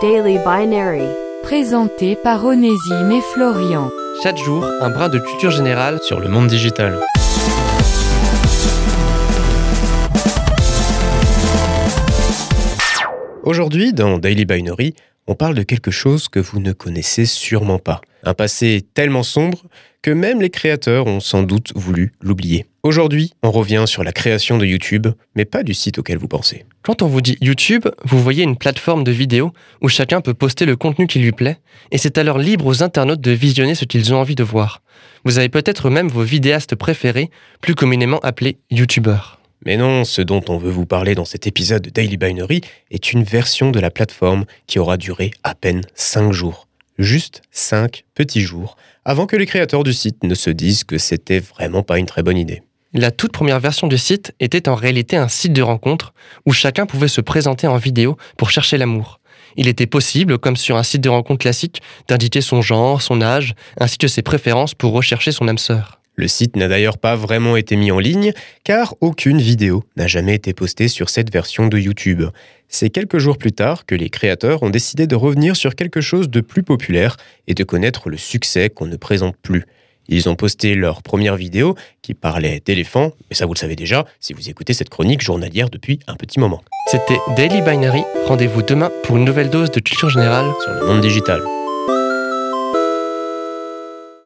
Daily Binary. Présenté par Onésime et Florian. Chaque jour, un brin de culture générale sur le monde digital. Aujourd'hui, dans Daily Binary, on parle de quelque chose que vous ne connaissez sûrement pas. Un passé tellement sombre que même les créateurs ont sans doute voulu l'oublier. Aujourd'hui, on revient sur la création de YouTube, mais pas du site auquel vous pensez. Quand on vous dit YouTube, vous voyez une plateforme de vidéos où chacun peut poster le contenu qui lui plaît, et c'est alors libre aux internautes de visionner ce qu'ils ont envie de voir. Vous avez peut-être même vos vidéastes préférés, plus communément appelés YouTubeurs. Mais non, ce dont on veut vous parler dans cet épisode de Daily Binary est une version de la plateforme qui aura duré à peine 5 jours. Juste 5 petits jours, avant que les créateurs du site ne se disent que c'était vraiment pas une très bonne idée. La toute première version du site était en réalité un site de rencontre où chacun pouvait se présenter en vidéo pour chercher l'amour. Il était possible, comme sur un site de rencontre classique, d'indiquer son genre, son âge, ainsi que ses préférences pour rechercher son âme sœur. Le site n'a d'ailleurs pas vraiment été mis en ligne, car aucune vidéo n'a jamais été postée sur cette version de YouTube. C'est quelques jours plus tard que les créateurs ont décidé de revenir sur quelque chose de plus populaire et de connaître le succès qu'on ne présente plus. Ils ont posté leur première vidéo qui parlait d'éléphants, mais ça vous le savez déjà si vous écoutez cette chronique journalière depuis un petit moment. C'était Daily Binary. Rendez-vous demain pour une nouvelle dose de culture générale sur le monde digital.